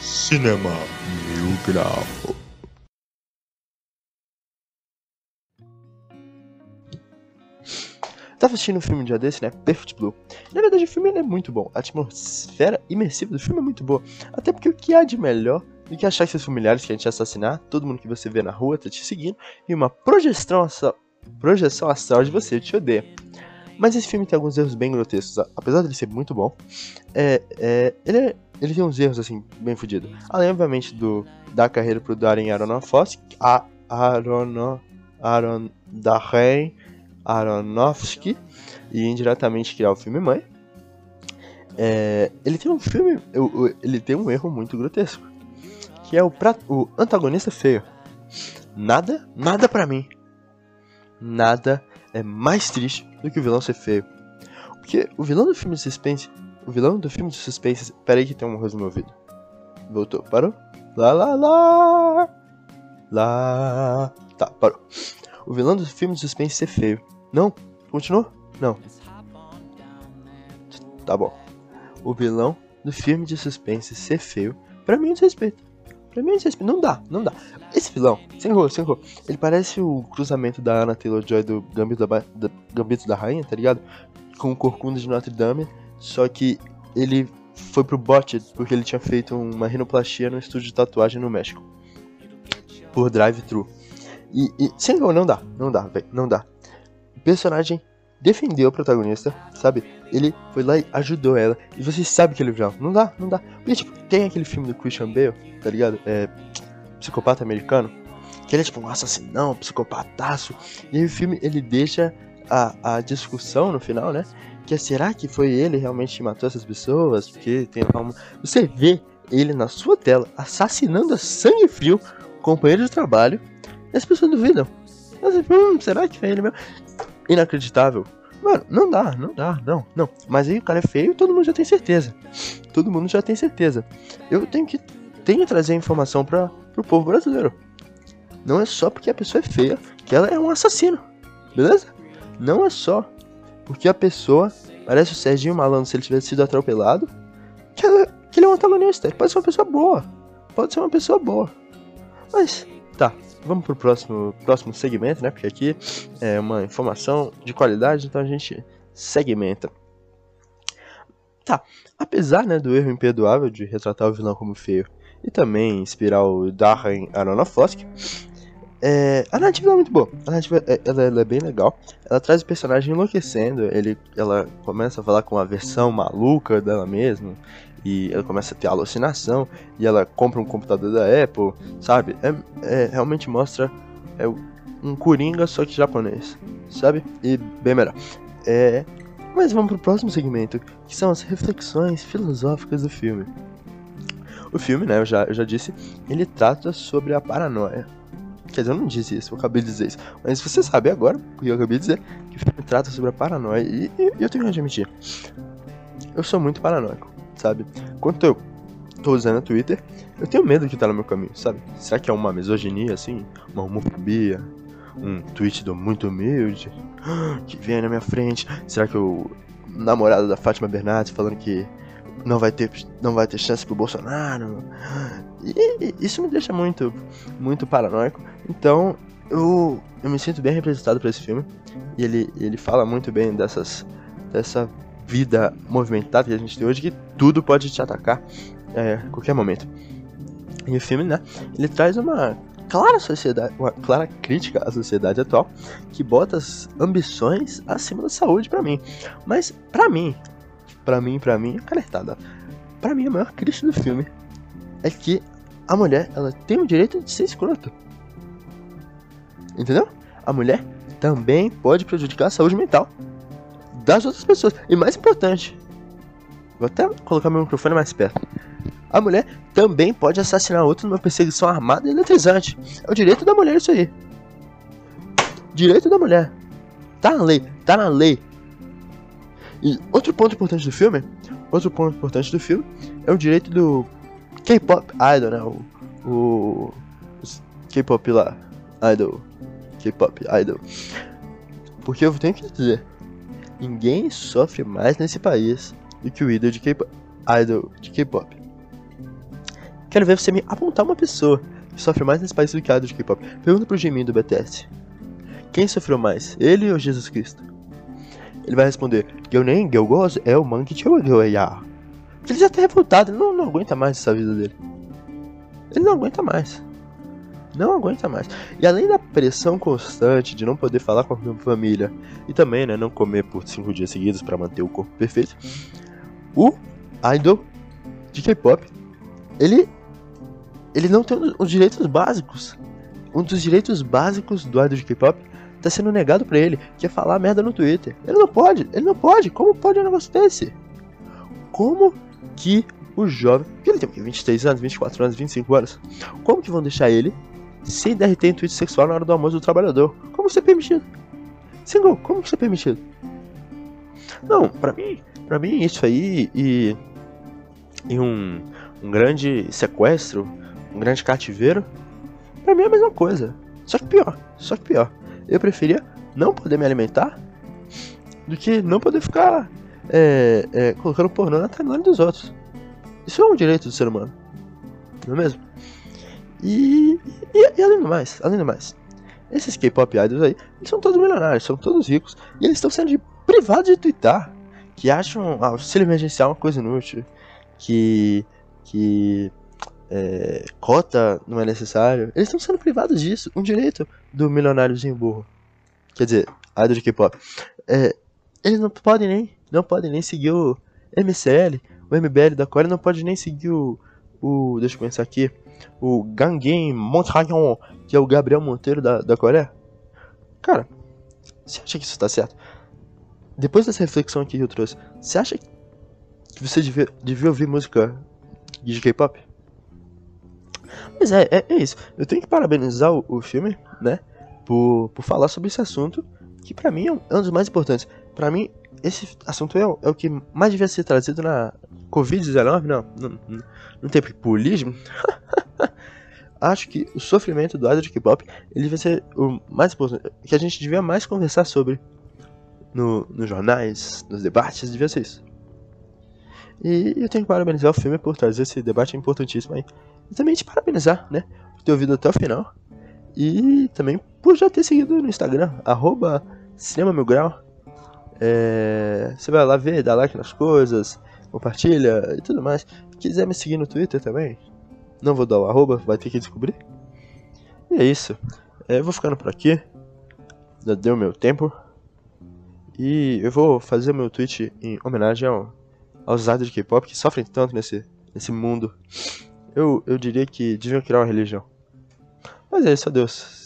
Cinema Mil Grau. Tava assistindo um filme um dia desse, né? Perfect Blue. Na verdade, o filme é muito bom. A atmosfera imersiva do filme é muito boa. Até porque o que há de melhor do que achar que seus familiares querem te assassinar, todo mundo que você vê na rua tá te seguindo, e uma projeção, projeção astral de você te odeia. Mas esse filme tem alguns erros bem grotescos. Apesar de ele ser muito bom, é, é, ele, é, ele tem uns erros assim, bem fodidos. Além, obviamente, do, da carreira pro Darren Aronofsky, a Arono, Aron, Darren Aronofsky e indiretamente criar o filme Mãe. É, ele tem um filme, ele tem um erro muito grotesco, que é o, pra, o antagonista feio. Nada, nada para mim, nada é mais triste do que o vilão ser feio. Porque o vilão do filme de suspense, o vilão do filme de suspense, peraí que tem um rosto no meu ouvido. Voltou, parou? Lá, lá, lá, lá. Tá, parou. O vilão do filme de suspense ser feio. Não? Continuou? Não. Tá bom. O vilão do filme de suspense ser feio, pra mim é desrespeito. Pra mim é desrespeito. Não dá, não dá. Esse vilão, sem rolo, sem rolo, ele parece o cruzamento da Anna Taylor-Joy do Gambito da, da, Gambito da Rainha, tá ligado? Com o Corcunda de Notre Dame, só que ele foi pro bot porque ele tinha feito uma rinoplastia no estúdio de tatuagem no México. Por drive-thru. E, e, sem rolo, não dá, não dá, velho, não dá o personagem defendeu a protagonista, sabe? Ele foi lá e ajudou ela. E você sabe que ele é vilão. Não dá, não dá. Porque, tipo, tem aquele filme do Christian Bale, tá ligado? É. Psicopata americano. Que ele é tipo um assassinão, um psicopataço. E aí o filme ele deixa a, a discussão no final, né? Que é será que foi ele realmente que matou essas pessoas? Porque tem uma. Você vê ele na sua tela assassinando a sangue frio companheiro de trabalho. E as pessoas duvidam. Hum, será que foi ele mesmo? inacreditável. Mano, não dá, não dá, não, não. Mas aí o cara é feio e todo mundo já tem certeza. Todo mundo já tem certeza. Eu tenho que, tenho que trazer informação para pro povo brasileiro. Não é só porque a pessoa é feia que ela é um assassino, beleza? Não é só porque a pessoa parece o Serginho Malandro se ele tivesse sido atropelado que, ela, que ele é um antagonista. Ele pode ser uma pessoa boa. Pode ser uma pessoa boa. Mas, tá, vamos pro próximo, próximo segmento, né? Porque aqui é uma informação de qualidade, então a gente segmenta. Tá, apesar né, do erro imperdoável de retratar o vilão como feio e também inspirar o Darren Aronofsky, é, a narrativa é muito boa. A narrativa é, ela, ela, é bem legal. Ela traz o personagem enlouquecendo. Ele, ela começa a falar com a versão maluca dela mesma e ela começa a ter alucinação e ela compra um computador da Apple, sabe? É, é realmente mostra é um coringa só que japonês, sabe? E bem melhor. É, mas vamos pro próximo segmento, que são as reflexões filosóficas do filme. O filme, né, eu já, eu já disse, ele trata sobre a paranoia. Quer dizer, eu não disse isso, eu acabei de dizer isso. Mas você sabe agora, porque eu acabei de dizer, que o filme trata sobre a paranoia. E, e eu tenho que admitir, eu sou muito paranoico sabe? Quando eu tô usando o Twitter, eu tenho medo que tá no meu caminho, sabe? Será que é uma misoginia, assim? Uma homofobia? Um tweet do muito humilde? Que vem na minha frente? Será que o namorado da Fátima Bernardes falando que não vai ter, não vai ter chance pro Bolsonaro? E isso me deixa muito, muito paranoico. Então, eu, eu me sinto bem representado por esse filme. E ele, ele fala muito bem dessas, dessa vida movimentada que a gente tem hoje, que tudo pode te atacar é, a qualquer momento. E o filme, né, ele traz uma clara sociedade, uma clara crítica à sociedade atual, que bota as ambições acima da saúde para mim. Mas para mim, para mim, para mim, canetada. Para mim a maior crítica do filme é que a mulher, ela tem o direito de ser escrota. Entendeu? A mulher também pode prejudicar a saúde mental das outras pessoas. E mais importante, vou até colocar meu microfone mais perto. A mulher também pode assassinar outro numa perseguição armada e eletrizante. É o direito da mulher isso aí. Direito da mulher. Tá na lei, tá na lei. E outro ponto importante do filme, outro ponto importante do filme é o direito do K-pop idol, né? O, o K-pop lá, idol, K-pop idol. Porque eu tenho que dizer, Ninguém sofre mais nesse país do que o ídolo de K-pop. Idol de K-pop. Quero ver você me apontar uma pessoa que sofre mais nesse país do que a de K-pop. Pergunta pro Jimin do BTS. Quem sofreu mais, ele ou Jesus Cristo? Ele vai responder, eu nem, eu gosto, é o Monkey Chowagyoya. Ele já tá revoltado, ele não, não aguenta mais essa vida dele. Ele não aguenta mais. Não aguenta mais. E além da pressão constante de não poder falar com a família e também, né, não comer por cinco dias seguidos para manter o corpo perfeito, o idol de K-pop, ele ele não tem os direitos básicos. Um dos direitos básicos do idol de K-pop tá sendo negado para ele, que é falar merda no Twitter. Ele não pode, ele não pode. Como pode um negócio desse? Como que o jovem, que ele tem 23 anos, 24 anos, 25 anos, como que vão deixar ele sem DRT em tweet sexual na hora do almoço do trabalhador? Como isso é permitido? Single, como isso é permitido? Não, pra mim, pra mim isso aí e, e um, um grande sequestro, um grande cativeiro, pra mim é a mesma coisa. Só que pior, só que pior. Eu preferia não poder me alimentar do que não poder ficar é, é, colocando pornô na timeline dos outros. Isso é um direito do ser humano. Não é mesmo? E, e, e, além do mais, além do mais, esses K-pop idols aí, eles são todos milionários, são todos ricos, e eles estão sendo privados de twittar, que acham auxílio emergencial uma coisa inútil, que, que é, cota não é necessário. Eles estão sendo privados disso, um direito do milionáriozinho burro. Quer dizer, idol de K-pop. É, eles não podem nem, não podem nem seguir o MCL, o MBL da Coreia não pode nem seguir o, o deixa eu pensar aqui, o Gangin Montrayon, que é o Gabriel Monteiro da, da Coreia? Cara, você acha que isso tá certo? Depois dessa reflexão aqui que eu trouxe, você acha que você devia, devia ouvir música de K-pop? Mas é, é, é, isso. Eu tenho que parabenizar o, o, filme, né? Por, por falar sobre esse assunto, que pra mim é um, é um dos mais importantes. Pra mim, esse assunto é, é, o que mais devia ser trazido na Covid-19, não, não, não tem populismo. acho que o sofrimento do de K-pop ele vai ser o mais importante, que a gente devia mais conversar sobre no, nos jornais, nos debates, devia ser isso. E eu tenho que parabenizar o filme por trazer esse debate importantíssimo aí. E também te parabenizar, né, por ter ouvido até o final. E também por já ter seguido no Instagram, arroba Cinema Mil Grau. É, você vai lá ver, dá like nas coisas, compartilha e tudo mais. Se quiser me seguir no Twitter também, não vou dar o arroba, vai ter que descobrir. E é isso. É, eu vou ficando por aqui. Já deu meu tempo. E eu vou fazer o meu tweet em homenagem ao, aos idols de K-pop que sofrem tanto nesse, nesse mundo. Eu, eu diria que deviam criar uma religião. Mas é isso, adeus.